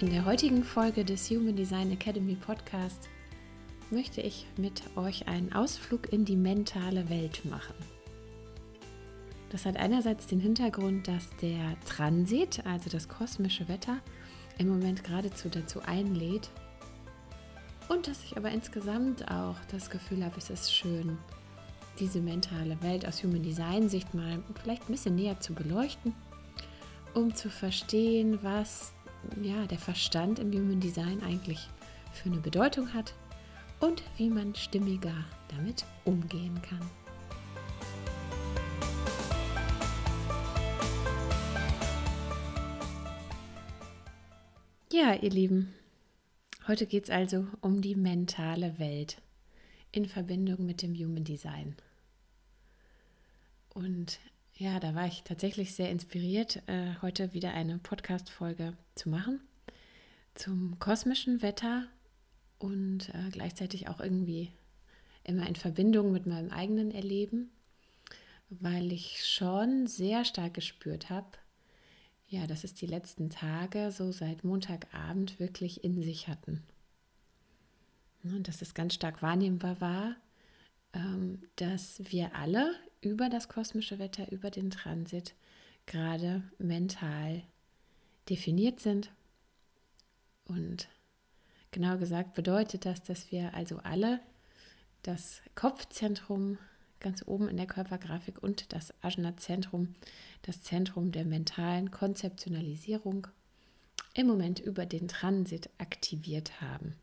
In der heutigen Folge des Human Design Academy Podcast möchte ich mit euch einen Ausflug in die mentale Welt machen. Das hat einerseits den Hintergrund, dass der Transit, also das kosmische Wetter, im Moment geradezu dazu einlädt. Und dass ich aber insgesamt auch das Gefühl habe, es ist schön, diese mentale Welt aus Human Design Sicht mal vielleicht ein bisschen näher zu beleuchten, um zu verstehen, was ja, der Verstand im Human Design eigentlich für eine Bedeutung hat und wie man stimmiger damit umgehen kann. Ja, ihr Lieben, heute geht es also um die mentale Welt in Verbindung mit dem Human Design. Und ja, da war ich tatsächlich sehr inspiriert, äh, heute wieder eine Podcast-Folge zu machen zum kosmischen Wetter und äh, gleichzeitig auch irgendwie immer in Verbindung mit meinem eigenen Erleben, weil ich schon sehr stark gespürt habe, ja, dass es die letzten Tage so seit Montagabend wirklich in sich hatten. Und dass es ganz stark wahrnehmbar war, ähm, dass wir alle über das kosmische Wetter, über den Transit gerade mental definiert sind. Und genau gesagt bedeutet das, dass wir also alle das Kopfzentrum ganz oben in der Körpergrafik und das Ajna-Zentrum, das Zentrum der mentalen Konzeptionalisierung, im Moment über den Transit aktiviert haben.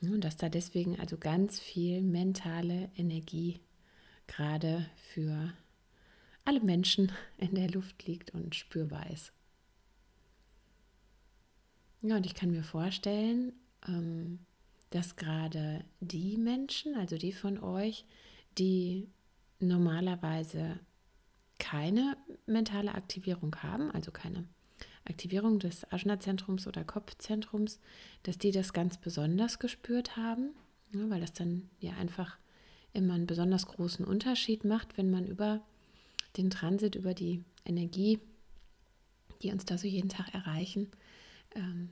Und dass da deswegen also ganz viel mentale Energie gerade für alle Menschen in der Luft liegt und spürbar ist. Ja, und ich kann mir vorstellen, ähm, dass gerade die Menschen, also die von euch, die normalerweise keine mentale Aktivierung haben, also keine Aktivierung des Ajna-Zentrums oder Kopfzentrums, dass die das ganz besonders gespürt haben, ja, weil das dann ja einfach immer einen besonders großen Unterschied macht, wenn man über den Transit, über die Energie, die uns da so jeden Tag erreichen, ähm,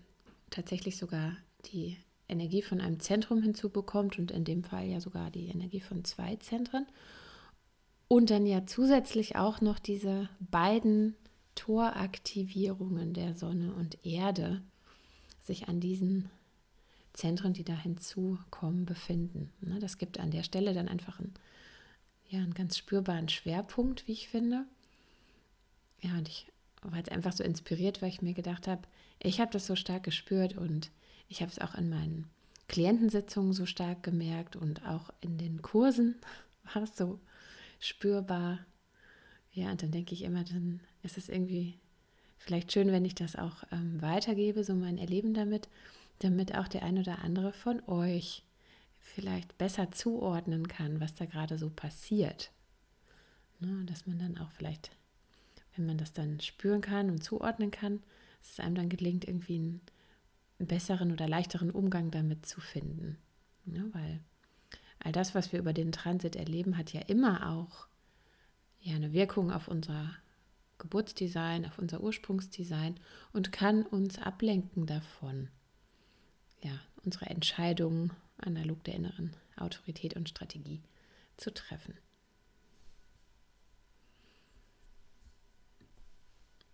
tatsächlich sogar die Energie von einem Zentrum hinzubekommt und in dem Fall ja sogar die Energie von zwei Zentren. Und dann ja zusätzlich auch noch diese beiden Toraktivierungen der Sonne und Erde sich an diesen Zentren, die da hinzukommen, befinden. Ne, das gibt an der Stelle dann einfach einen, ja, einen ganz spürbaren Schwerpunkt, wie ich finde. Ja, und ich war jetzt einfach so inspiriert, weil ich mir gedacht habe, ich habe das so stark gespürt und ich habe es auch in meinen Klientensitzungen so stark gemerkt und auch in den Kursen war es so spürbar. Ja, und dann denke ich immer, dann ist es irgendwie vielleicht schön, wenn ich das auch ähm, weitergebe, so mein Erleben damit, damit auch der ein oder andere von euch vielleicht besser zuordnen kann, was da gerade so passiert. Ne, dass man dann auch vielleicht, wenn man das dann spüren kann und zuordnen kann, dass es einem dann gelingt, irgendwie einen, besseren oder leichteren Umgang damit zu finden. Ne, weil all das, was wir über den Transit erleben, hat ja immer auch ja, eine Wirkung auf unser Geburtsdesign, auf unser Ursprungsdesign und kann uns ablenken davon, ja, unsere Entscheidungen analog der inneren Autorität und Strategie zu treffen.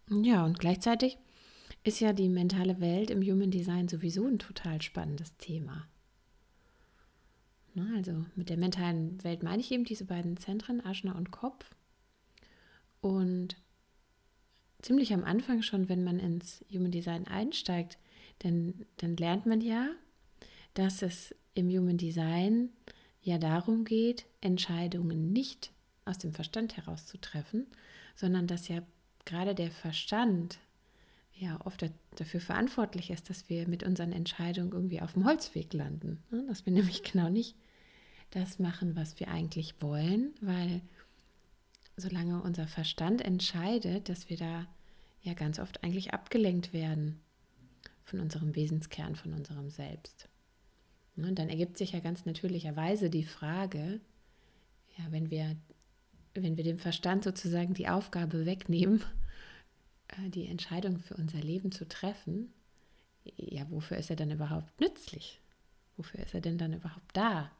Ja, und gleichzeitig ist ja die mentale Welt im Human Design sowieso ein total spannendes Thema. also mit der mentalen Welt meine ich eben diese beiden Zentren, Aschna und Kopf. Und ziemlich am Anfang schon, wenn man ins Human Design einsteigt, dann, dann lernt man ja, dass es im Human Design ja darum geht, Entscheidungen nicht aus dem Verstand heraus zu treffen, sondern dass ja gerade der Verstand ja oft dafür verantwortlich ist, dass wir mit unseren Entscheidungen irgendwie auf dem Holzweg landen. Ne? Dass wir nämlich genau nicht das machen, was wir eigentlich wollen, weil solange unser Verstand entscheidet, dass wir da ja ganz oft eigentlich abgelenkt werden von unserem Wesenskern, von unserem Selbst. Ne? Und dann ergibt sich ja ganz natürlicherweise die Frage, ja, wenn wir, wenn wir dem Verstand sozusagen die Aufgabe wegnehmen, äh, die Entscheidung für unser Leben zu treffen, ja, wofür ist er dann überhaupt nützlich? Wofür ist er denn dann überhaupt da?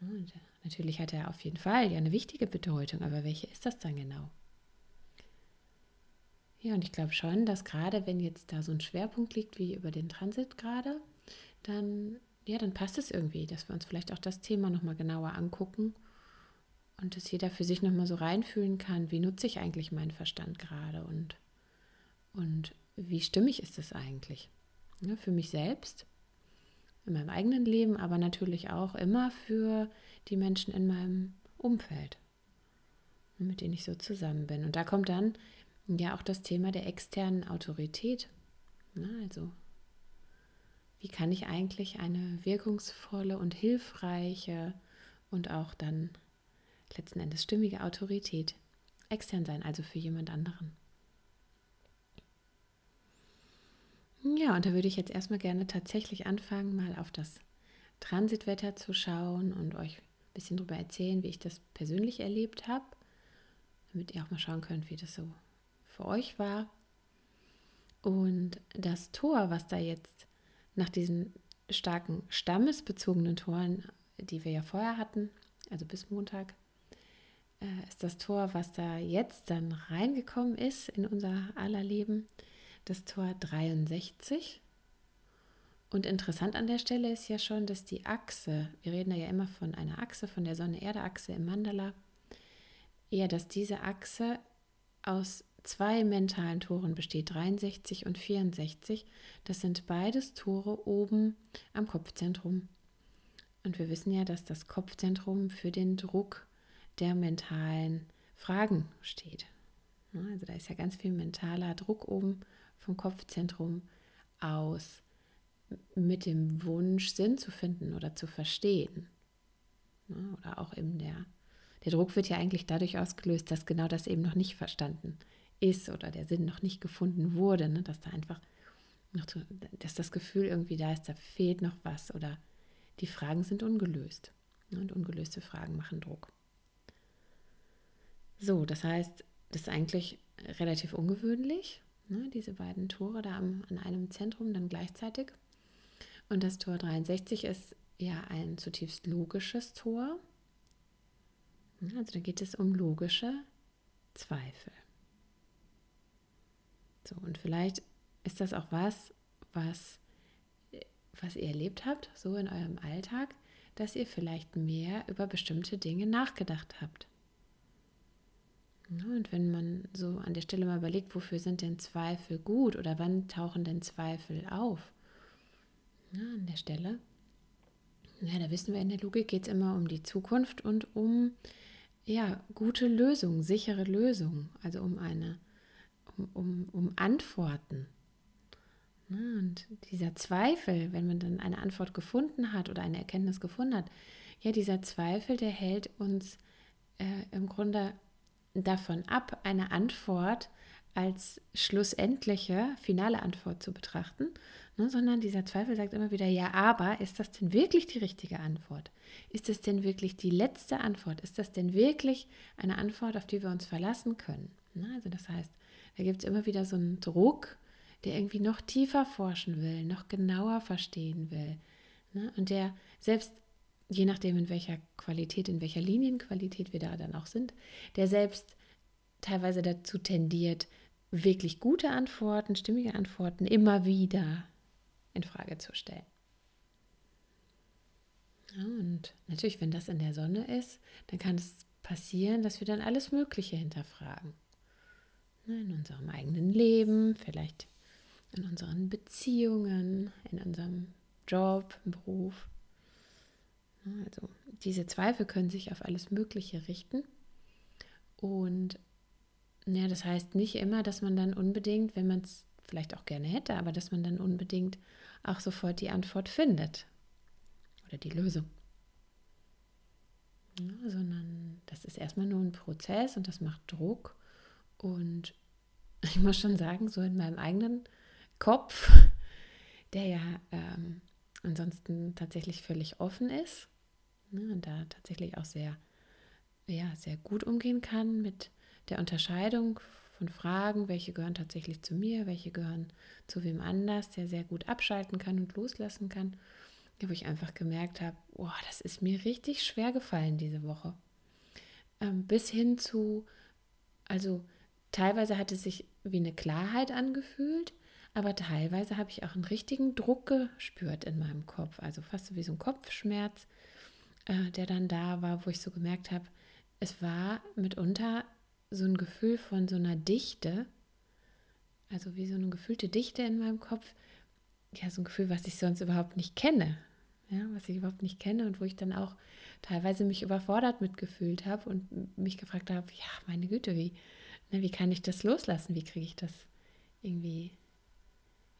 Und natürlich hat er auf jeden Fall ja eine wichtige Bedeutung, aber welche ist das dann genau? Ja, und ich glaube schon, dass gerade wenn jetzt da so ein Schwerpunkt liegt wie über den Transit gerade, dann ja, dann passt es irgendwie, dass wir uns vielleicht auch das Thema nochmal genauer angucken und dass jeder für sich nochmal so reinfühlen kann, wie nutze ich eigentlich meinen Verstand gerade und, und wie stimmig ist es eigentlich ja, für mich selbst, in meinem eigenen Leben, aber natürlich auch immer für die Menschen in meinem Umfeld, mit denen ich so zusammen bin. Und da kommt dann ja auch das Thema der externen Autorität. Ja, also wie kann ich eigentlich eine wirkungsvolle und hilfreiche und auch dann letzten Endes stimmige Autorität extern sein, also für jemand anderen. Ja, und da würde ich jetzt erstmal gerne tatsächlich anfangen, mal auf das Transitwetter zu schauen und euch ein bisschen darüber erzählen, wie ich das persönlich erlebt habe, damit ihr auch mal schauen könnt, wie das so für euch war. Und das Tor, was da jetzt nach diesen starken stammesbezogenen Toren, die wir ja vorher hatten, also bis Montag, äh, ist das Tor, was da jetzt dann reingekommen ist in unser aller Leben, das Tor 63. Und interessant an der Stelle ist ja schon, dass die Achse, wir reden ja immer von einer Achse, von der Sonne-Erde-Achse im Mandala, eher, dass diese Achse aus zwei mentalen Toren besteht, 63 und 64. Das sind beides Tore oben am Kopfzentrum. Und wir wissen ja, dass das Kopfzentrum für den Druck der mentalen Fragen steht. Also da ist ja ganz viel mentaler Druck oben vom Kopfzentrum aus mit dem Wunsch, Sinn zu finden oder zu verstehen. Oder auch eben der, der Druck wird ja eigentlich dadurch ausgelöst, dass genau das eben noch nicht verstanden ist oder der Sinn noch nicht gefunden wurde, ne? dass da einfach noch, dass das Gefühl irgendwie da ist, da fehlt noch was oder die Fragen sind ungelöst. Ne? Und ungelöste Fragen machen Druck. So, das heißt, das ist eigentlich relativ ungewöhnlich, ne? diese beiden Tore da am, an einem Zentrum dann gleichzeitig. Und das Tor 63 ist ja ein zutiefst logisches Tor. Also da geht es um logische Zweifel. So, und vielleicht ist das auch was, was, was ihr erlebt habt, so in eurem Alltag, dass ihr vielleicht mehr über bestimmte Dinge nachgedacht habt. Und wenn man so an der Stelle mal überlegt, wofür sind denn Zweifel gut oder wann tauchen denn Zweifel auf? Ja, an der Stelle, ja, da wissen wir, in der Logik geht es immer um die Zukunft und um ja, gute Lösungen, sichere Lösungen, also um eine um, um, um Antworten. Und dieser Zweifel, wenn man dann eine Antwort gefunden hat oder eine Erkenntnis gefunden hat, ja, dieser Zweifel, der hält uns äh, im Grunde davon ab, eine Antwort als schlussendliche, finale Antwort zu betrachten, ne, sondern dieser Zweifel sagt immer wieder, ja, aber ist das denn wirklich die richtige Antwort? Ist das denn wirklich die letzte Antwort? Ist das denn wirklich eine Antwort, auf die wir uns verlassen können? Ne, also das heißt, da gibt es immer wieder so einen Druck, der irgendwie noch tiefer forschen will, noch genauer verstehen will. Ne? Und der selbst, je nachdem in welcher Qualität, in welcher Linienqualität wir da dann auch sind, der selbst teilweise dazu tendiert, wirklich gute Antworten, stimmige Antworten immer wieder in Frage zu stellen. Und natürlich, wenn das in der Sonne ist, dann kann es passieren, dass wir dann alles Mögliche hinterfragen. In unserem eigenen Leben, vielleicht in unseren Beziehungen, in unserem Job, im Beruf. Also diese Zweifel können sich auf alles Mögliche richten. Und ja, das heißt nicht immer, dass man dann unbedingt, wenn man es vielleicht auch gerne hätte, aber dass man dann unbedingt auch sofort die Antwort findet oder die Lösung. Ja, sondern das ist erstmal nur ein Prozess und das macht Druck. Und ich muss schon sagen, so in meinem eigenen Kopf, der ja ähm, ansonsten tatsächlich völlig offen ist ne, und da tatsächlich auch sehr, ja, sehr gut umgehen kann mit der Unterscheidung von Fragen, welche gehören tatsächlich zu mir, welche gehören zu wem anders, der sehr gut abschalten kann und loslassen kann wo ich einfach gemerkt habe, oh, das ist mir richtig schwer gefallen diese Woche. Ähm, bis hin zu, also teilweise hat es sich wie eine Klarheit angefühlt, aber teilweise habe ich auch einen richtigen Druck gespürt in meinem Kopf, also fast so wie so ein Kopfschmerz, äh, der dann da war, wo ich so gemerkt habe, es war mitunter so ein Gefühl von so einer Dichte, also wie so eine gefühlte Dichte in meinem Kopf, ja, so ein Gefühl, was ich sonst überhaupt nicht kenne. Ja, was ich überhaupt nicht kenne und wo ich dann auch teilweise mich überfordert mitgefühlt habe und mich gefragt habe, ja, meine Güte, wie, ne, wie kann ich das loslassen? Wie kriege ich das irgendwie,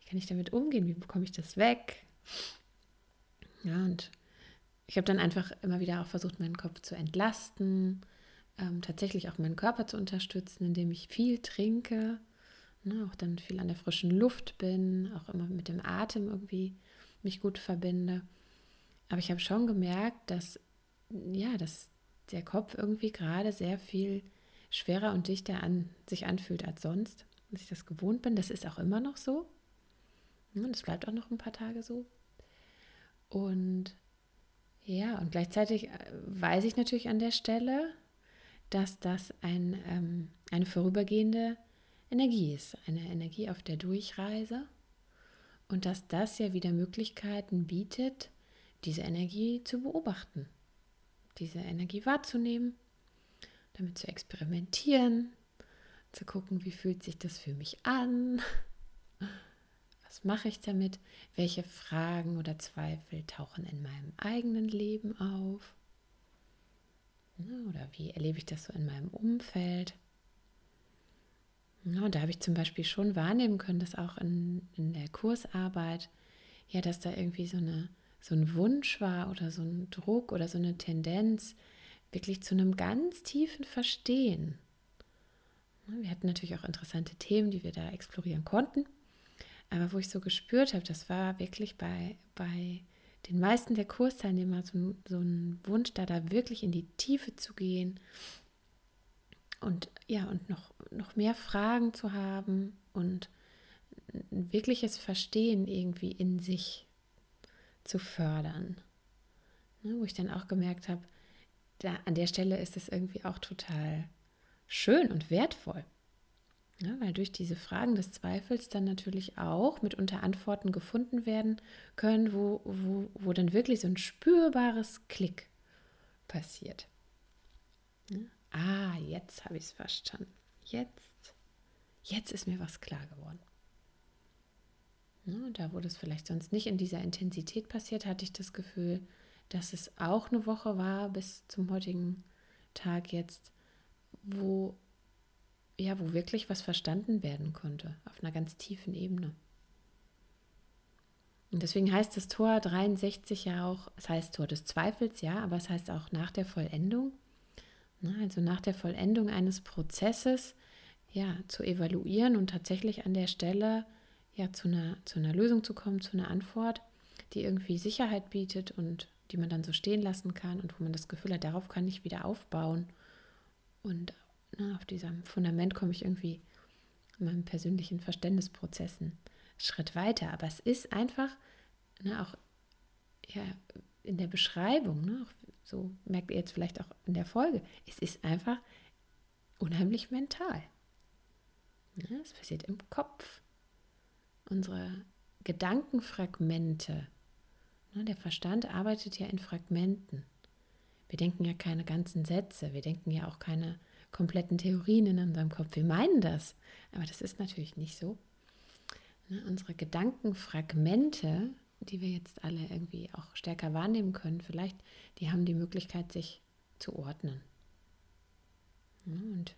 wie kann ich damit umgehen? Wie bekomme ich das weg? Ja, und ich habe dann einfach immer wieder auch versucht, meinen Kopf zu entlasten, ähm, tatsächlich auch meinen Körper zu unterstützen, indem ich viel trinke, ne, auch dann viel an der frischen Luft bin, auch immer mit dem Atem irgendwie mich gut verbinde. Aber ich habe schon gemerkt, dass, ja, dass der Kopf irgendwie gerade sehr viel schwerer und dichter an sich anfühlt als sonst, dass ich das gewohnt bin. Das ist auch immer noch so. Und das bleibt auch noch ein paar Tage so. Und ja, und gleichzeitig äh, weiß ich natürlich an der Stelle, dass das ein, ähm, eine vorübergehende Energie ist, eine Energie auf der Durchreise und dass das ja wieder Möglichkeiten bietet, diese Energie zu beobachten, diese Energie wahrzunehmen, damit zu experimentieren, zu gucken, wie fühlt sich das für mich an, was mache ich damit, welche Fragen oder Zweifel tauchen in meinem eigenen Leben auf? Oder wie erlebe ich das so in meinem Umfeld. Und da habe ich zum Beispiel schon wahrnehmen können, dass auch in, in der Kursarbeit, ja, dass da irgendwie so eine so ein Wunsch war oder so ein Druck oder so eine Tendenz, wirklich zu einem ganz tiefen Verstehen. Wir hatten natürlich auch interessante Themen, die wir da explorieren konnten. Aber wo ich so gespürt habe, das war wirklich bei, bei den meisten der Kursteilnehmer so, so ein Wunsch, da da wirklich in die Tiefe zu gehen und ja, und noch, noch mehr Fragen zu haben und ein wirkliches Verstehen irgendwie in sich zu fördern. Ne, wo ich dann auch gemerkt habe, da, an der Stelle ist es irgendwie auch total schön und wertvoll. Ja, weil durch diese Fragen des Zweifels dann natürlich auch mitunter Antworten gefunden werden können, wo, wo, wo dann wirklich so ein spürbares Klick passiert. Ja, ah, jetzt habe ich es verstanden. Jetzt, jetzt ist mir was klar geworden. Ne, da, wo das vielleicht sonst nicht in dieser Intensität passiert, hatte ich das Gefühl, dass es auch eine Woche war bis zum heutigen Tag jetzt, wo ja, wo wirklich was verstanden werden konnte, auf einer ganz tiefen Ebene. Und deswegen heißt das Tor 63 ja auch, es heißt Tor des Zweifels, ja, aber es heißt auch nach der Vollendung. Ne, also nach der Vollendung eines Prozesses, ja, zu evaluieren und tatsächlich an der Stelle ja, zu, einer, zu einer Lösung zu kommen, zu einer Antwort, die irgendwie Sicherheit bietet und die man dann so stehen lassen kann und wo man das Gefühl hat, darauf kann ich wieder aufbauen. Und na, auf diesem Fundament komme ich irgendwie in meinen persönlichen Verständnisprozessen Schritt weiter. Aber es ist einfach ne, auch ja, in der Beschreibung, ne, so merkt ihr jetzt vielleicht auch in der Folge, es ist einfach unheimlich mental. Ja, es passiert im Kopf unsere Gedankenfragmente. Der Verstand arbeitet ja in Fragmenten. Wir denken ja keine ganzen Sätze, wir denken ja auch keine kompletten Theorien in unserem Kopf. Wir meinen das, aber das ist natürlich nicht so. Unsere Gedankenfragmente die wir jetzt alle irgendwie auch stärker wahrnehmen können, vielleicht, die haben die Möglichkeit, sich zu ordnen. Und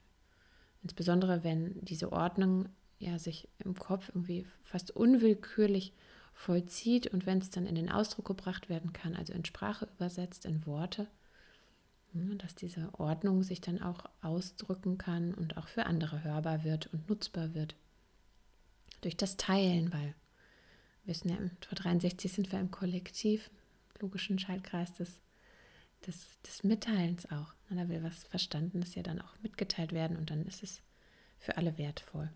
insbesondere, wenn diese Ordnung ja sich im Kopf irgendwie fast unwillkürlich vollzieht und wenn es dann in den Ausdruck gebracht werden kann, also in Sprache übersetzt, in Worte, dass diese Ordnung sich dann auch ausdrücken kann und auch für andere hörbar wird und nutzbar wird. Durch das Teilen, weil wir wissen ja, im Tor 63 sind wir im Kollektiv, logischen Schaltkreis des, des, des Mitteilens auch. Da will was Verstandenes ja dann auch mitgeteilt werden und dann ist es für alle wertvoll.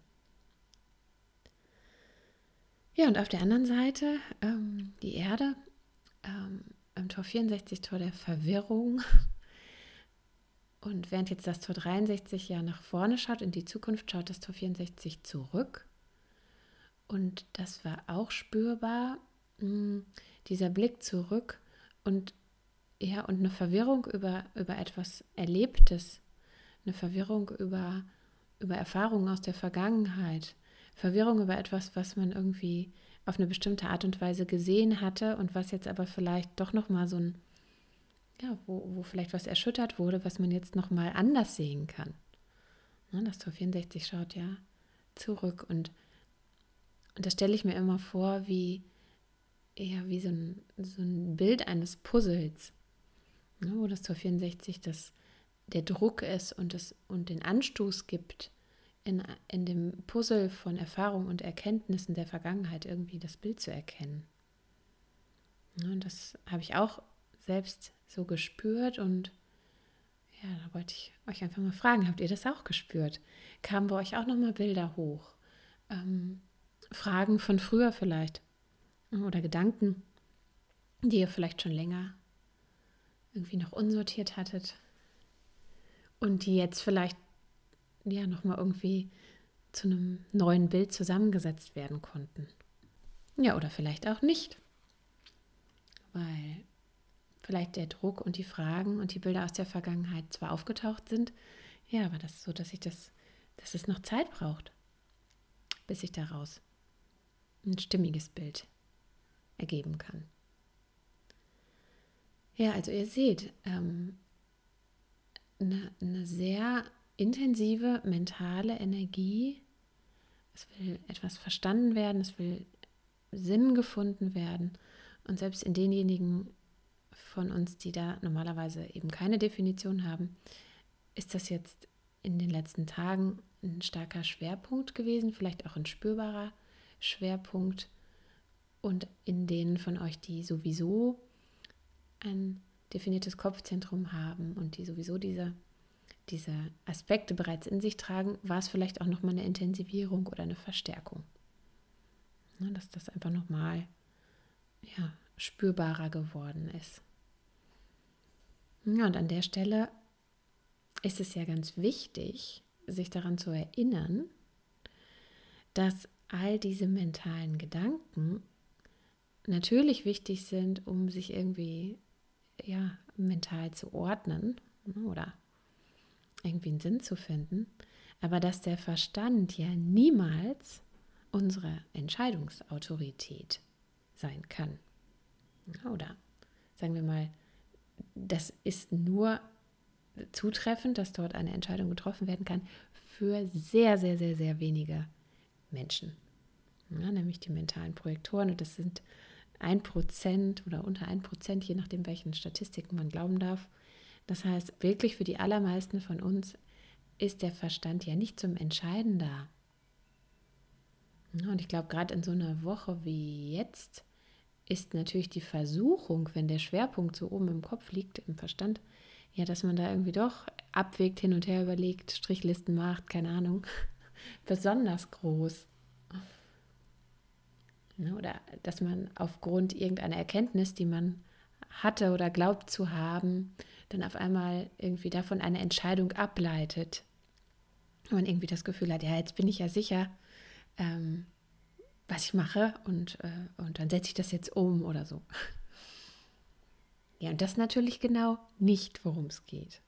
Ja, und auf der anderen Seite ähm, die Erde ähm, im Tor 64, Tor der Verwirrung, und während jetzt das Tor 63 ja nach vorne schaut, in die Zukunft, schaut das Tor 64 zurück. Und das war auch spürbar, hm, dieser Blick zurück und ja, und eine Verwirrung über, über etwas Erlebtes, eine Verwirrung über, über Erfahrungen aus der Vergangenheit, Verwirrung über etwas, was man irgendwie auf eine bestimmte Art und Weise gesehen hatte und was jetzt aber vielleicht doch nochmal so ein ja, wo, wo vielleicht was erschüttert wurde, was man jetzt nochmal anders sehen kann. Ne, das Tor 64 schaut ja zurück und, und da stelle ich mir immer vor, wie, ja, wie so ein, so ein Bild eines Puzzles, ne, wo das Tor 64 das, der Druck ist und, das, und den Anstoß gibt, in, in dem Puzzle von Erfahrungen und Erkenntnissen der Vergangenheit irgendwie das Bild zu erkennen. Ne, und das habe ich auch selbst so gespürt und ja, da wollte ich euch einfach mal fragen, habt ihr das auch gespürt? Kamen bei euch auch nochmal Bilder hoch? Ähm, Fragen von früher vielleicht oder Gedanken, die ihr vielleicht schon länger irgendwie noch unsortiert hattet und die jetzt vielleicht ja nochmal irgendwie zu einem neuen Bild zusammengesetzt werden konnten. Ja, oder vielleicht auch nicht. Weil vielleicht der Druck und die Fragen und die Bilder aus der Vergangenheit zwar aufgetaucht sind, ja, aber das ist so, dass ich das, dass es noch Zeit braucht, bis ich daraus ein stimmiges Bild ergeben kann. Ja, also ihr seht, ähm, eine, eine sehr intensive mentale Energie. Es will etwas verstanden werden, es will Sinn gefunden werden. Und selbst in denjenigen von uns, die da normalerweise eben keine Definition haben, ist das jetzt in den letzten Tagen ein starker Schwerpunkt gewesen, vielleicht auch ein spürbarer Schwerpunkt. Und in denen von euch, die sowieso ein definiertes Kopfzentrum haben und die sowieso diese, diese Aspekte bereits in sich tragen, war es vielleicht auch nochmal eine Intensivierung oder eine Verstärkung. Ne, dass das einfach nochmal ja, spürbarer geworden ist. Ja, und an der Stelle ist es ja ganz wichtig, sich daran zu erinnern, dass all diese mentalen Gedanken natürlich wichtig sind, um sich irgendwie ja, mental zu ordnen ne, oder irgendwie einen Sinn zu finden, aber dass der Verstand ja niemals unsere Entscheidungsautorität sein kann. Oder sagen wir mal, das ist nur zutreffend, dass dort eine Entscheidung getroffen werden kann für sehr, sehr, sehr, sehr wenige Menschen. Ja, nämlich die mentalen Projektoren. Und das sind ein Prozent oder unter ein Prozent, je nachdem, welchen Statistiken man glauben darf. Das heißt, wirklich für die allermeisten von uns ist der Verstand ja nicht zum Entscheiden da. Und ich glaube, gerade in so einer Woche wie jetzt ist natürlich die Versuchung, wenn der Schwerpunkt so oben im Kopf liegt, im Verstand, ja, dass man da irgendwie doch abwägt, hin und her überlegt, Strichlisten macht, keine Ahnung, besonders groß. Oder dass man aufgrund irgendeiner Erkenntnis, die man hatte oder glaubt zu haben, dann auf einmal irgendwie davon eine Entscheidung ableitet. Und man irgendwie das Gefühl hat, ja, jetzt bin ich ja sicher, ähm, was ich mache und, äh, und dann setze ich das jetzt um oder so. Ja, und das natürlich genau nicht, worum es geht.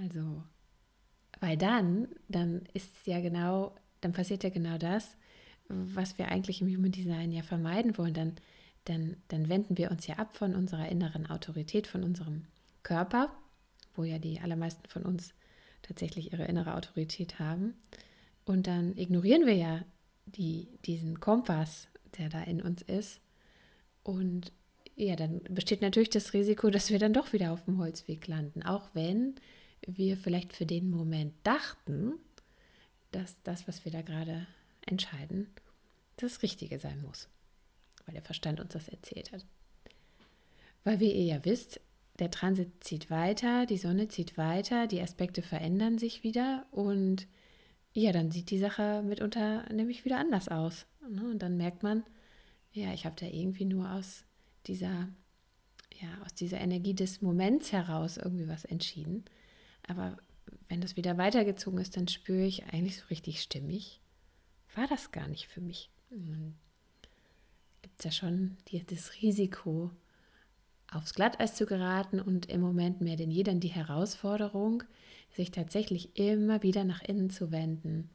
Also, weil dann, dann ist ja genau, dann passiert ja genau das, was wir eigentlich im Human Design ja vermeiden wollen, dann, dann, dann wenden wir uns ja ab von unserer inneren Autorität, von unserem Körper, wo ja die allermeisten von uns tatsächlich ihre innere Autorität haben. Und dann ignorieren wir ja die, diesen Kompass, der da in uns ist. Und ja, dann besteht natürlich das Risiko, dass wir dann doch wieder auf dem Holzweg landen, auch wenn wir vielleicht für den Moment dachten, dass das, was wir da gerade entscheiden, das Richtige sein muss, weil der Verstand uns das erzählt hat. Weil wie ihr ja wisst, der Transit zieht weiter, die Sonne zieht weiter, die Aspekte verändern sich wieder und ja, dann sieht die Sache mitunter nämlich wieder anders aus. Ne? Und dann merkt man, ja, ich habe da irgendwie nur aus dieser, ja, aus dieser Energie des Moments heraus irgendwie was entschieden. Aber wenn das wieder weitergezogen ist, dann spüre ich eigentlich so richtig stimmig, war das gar nicht für mich. Gibt es ja schon die, das Risiko, aufs Glatteis zu geraten und im Moment mehr denn je dann die Herausforderung, sich tatsächlich immer wieder nach innen zu wenden.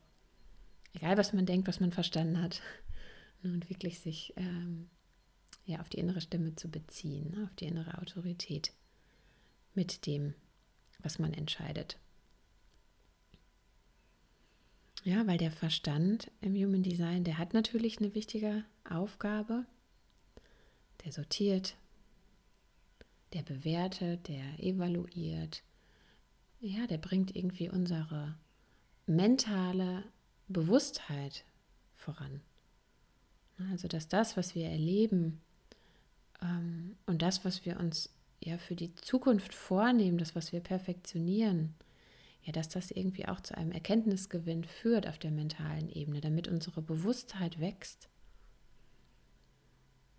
Egal, was man denkt, was man verstanden hat. Und wirklich sich ähm, ja, auf die innere Stimme zu beziehen, auf die innere Autorität mit dem, was man entscheidet. Ja, weil der Verstand im Human Design, der hat natürlich eine wichtige Aufgabe. Der sortiert, der bewertet, der evaluiert. Ja, der bringt irgendwie unsere mentale Bewusstheit voran. Also, dass das, was wir erleben ähm, und das, was wir uns ja für die Zukunft vornehmen, das, was wir perfektionieren, ja, dass das irgendwie auch zu einem Erkenntnisgewinn führt auf der mentalen Ebene, damit unsere Bewusstheit wächst.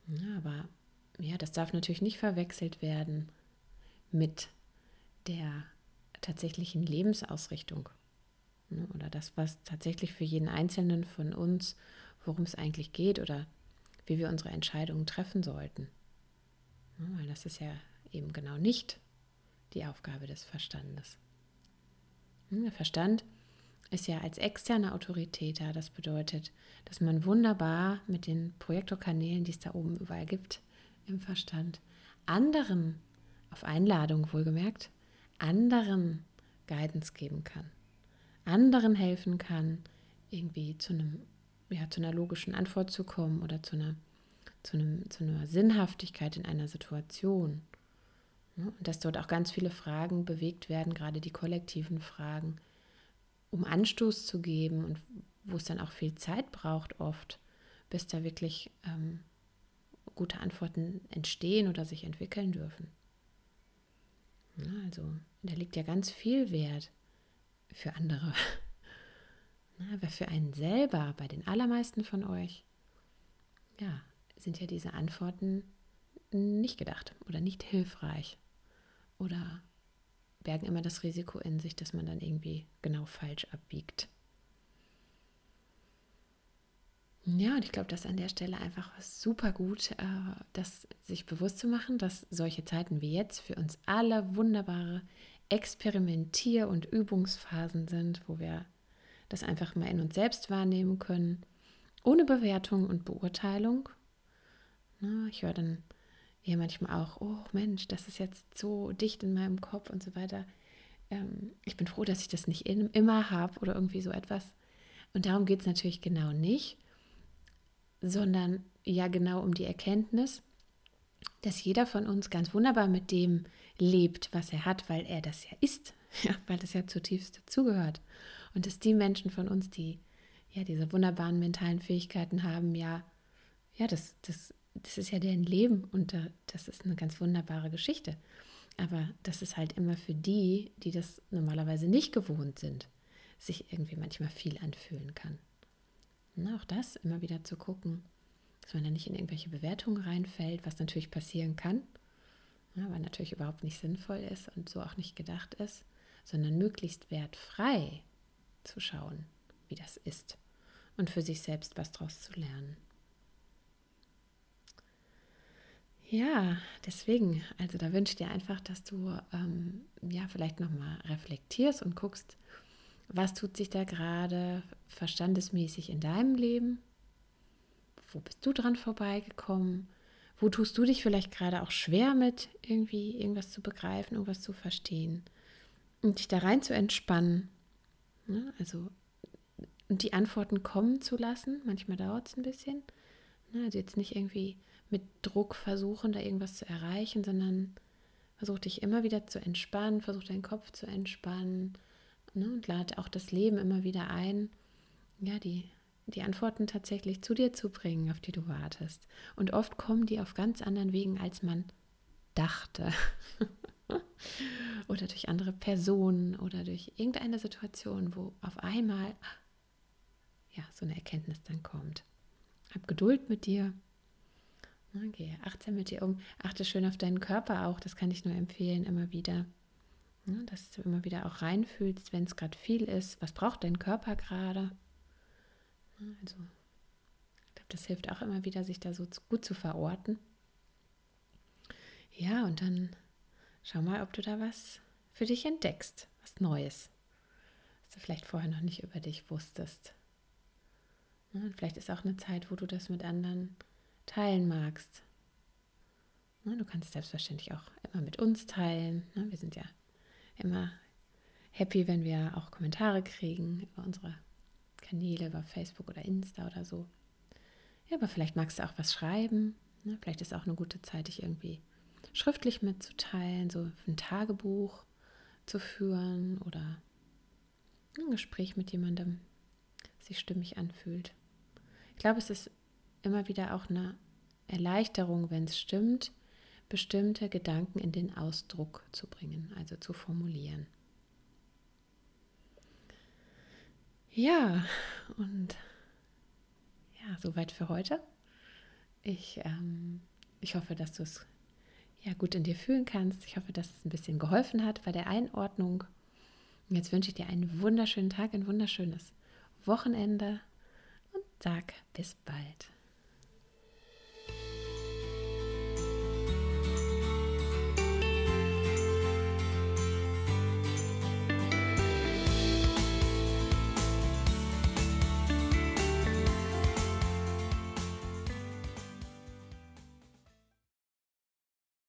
Ja, aber ja, das darf natürlich nicht verwechselt werden mit der tatsächlichen Lebensausrichtung ne, oder das, was tatsächlich für jeden Einzelnen von uns, worum es eigentlich geht oder wie wir unsere Entscheidungen treffen sollten. Ja, weil das ist ja eben genau nicht die Aufgabe des Verstandes. Hm, der Verstand ist ja als externe Autorität da. Das bedeutet, dass man wunderbar mit den Projektorkanälen, die es da oben überall gibt, im Verstand, anderen, auf Einladung wohlgemerkt, anderen Guidance geben kann, anderen helfen kann, irgendwie zu einem, ja, zu einer logischen Antwort zu kommen oder zu einer, zu einem, zu einer Sinnhaftigkeit in einer Situation. Und dass dort auch ganz viele Fragen bewegt werden, gerade die kollektiven Fragen, um Anstoß zu geben und wo es dann auch viel Zeit braucht oft, bis da wirklich ähm, gute Antworten entstehen oder sich entwickeln dürfen. Ja, also da liegt ja ganz viel Wert für andere. aber für einen selber, bei den allermeisten von euch, ja, sind ja diese Antworten nicht gedacht oder nicht hilfreich oder bergen immer das Risiko in sich, dass man dann irgendwie genau falsch abbiegt. Ja, und ich glaube, dass an der Stelle einfach super gut, äh, das sich bewusst zu machen, dass solche Zeiten wie jetzt für uns alle wunderbare Experimentier- und Übungsphasen sind, wo wir das einfach mal in uns selbst wahrnehmen können, ohne Bewertung und Beurteilung. Na, ich höre dann ja manchmal auch, oh Mensch, das ist jetzt so dicht in meinem Kopf und so weiter. Ähm, ich bin froh, dass ich das nicht in, immer habe oder irgendwie so etwas. Und darum geht es natürlich genau nicht, sondern ja genau um die Erkenntnis, dass jeder von uns ganz wunderbar mit dem lebt, was er hat, weil er das ja ist, ja, weil das ja zutiefst dazugehört. Und dass die Menschen von uns, die ja diese wunderbaren mentalen Fähigkeiten haben, ja, ja, das, das, das ist ja deren Leben und das ist eine ganz wunderbare Geschichte. Aber das ist halt immer für die, die das normalerweise nicht gewohnt sind, sich irgendwie manchmal viel anfühlen kann. Und auch das immer wieder zu gucken, dass man da nicht in irgendwelche Bewertungen reinfällt, was natürlich passieren kann, weil natürlich überhaupt nicht sinnvoll ist und so auch nicht gedacht ist, sondern möglichst wertfrei zu schauen, wie das ist und für sich selbst was daraus zu lernen. Ja, deswegen, also da wünsche ich dir einfach, dass du ähm, ja vielleicht nochmal reflektierst und guckst, was tut sich da gerade verstandesmäßig in deinem Leben wo bist du dran vorbeigekommen? Wo tust du dich vielleicht gerade auch schwer mit, irgendwie irgendwas zu begreifen, irgendwas zu verstehen? Und dich da rein zu entspannen. Ne? Also, und die Antworten kommen zu lassen. Manchmal dauert es ein bisschen. Ne? Also jetzt nicht irgendwie mit Druck versuchen, da irgendwas zu erreichen, sondern versuch dich immer wieder zu entspannen, versuch deinen Kopf zu entspannen ne? und lade auch das Leben immer wieder ein, ja, die, die Antworten tatsächlich zu dir zu bringen, auf die du wartest. Und oft kommen die auf ganz anderen Wegen, als man dachte. oder durch andere Personen oder durch irgendeine Situation, wo auf einmal ja, so eine Erkenntnis dann kommt. Hab Geduld mit dir. Okay, achtsam mit dir um. Achte schön auf deinen Körper auch. Das kann ich nur empfehlen, immer wieder. dass du immer wieder auch reinfühlst, wenn es gerade viel ist. Was braucht dein Körper gerade? Also, ich glaube, das hilft auch immer wieder, sich da so gut zu verorten. Ja, und dann schau mal, ob du da was für dich entdeckst, was Neues, was du vielleicht vorher noch nicht über dich wusstest. Und vielleicht ist auch eine Zeit, wo du das mit anderen teilen magst. Du kannst selbstverständlich auch immer mit uns teilen. Wir sind ja immer happy, wenn wir auch Kommentare kriegen über unsere Kanäle, über Facebook oder Insta oder so. Ja, aber vielleicht magst du auch was schreiben. Vielleicht ist auch eine gute Zeit, dich irgendwie schriftlich mitzuteilen, so ein Tagebuch zu führen oder ein Gespräch mit jemandem, das sich stimmig anfühlt. Ich glaube, es ist immer wieder auch eine Erleichterung, wenn es stimmt, bestimmte Gedanken in den Ausdruck zu bringen, also zu formulieren. Ja, und ja, soweit für heute. Ich, ähm, ich hoffe, dass du es ja, gut in dir fühlen kannst. Ich hoffe, dass es ein bisschen geholfen hat bei der Einordnung. Jetzt wünsche ich dir einen wunderschönen Tag, ein wunderschönes Wochenende und sag bis bald.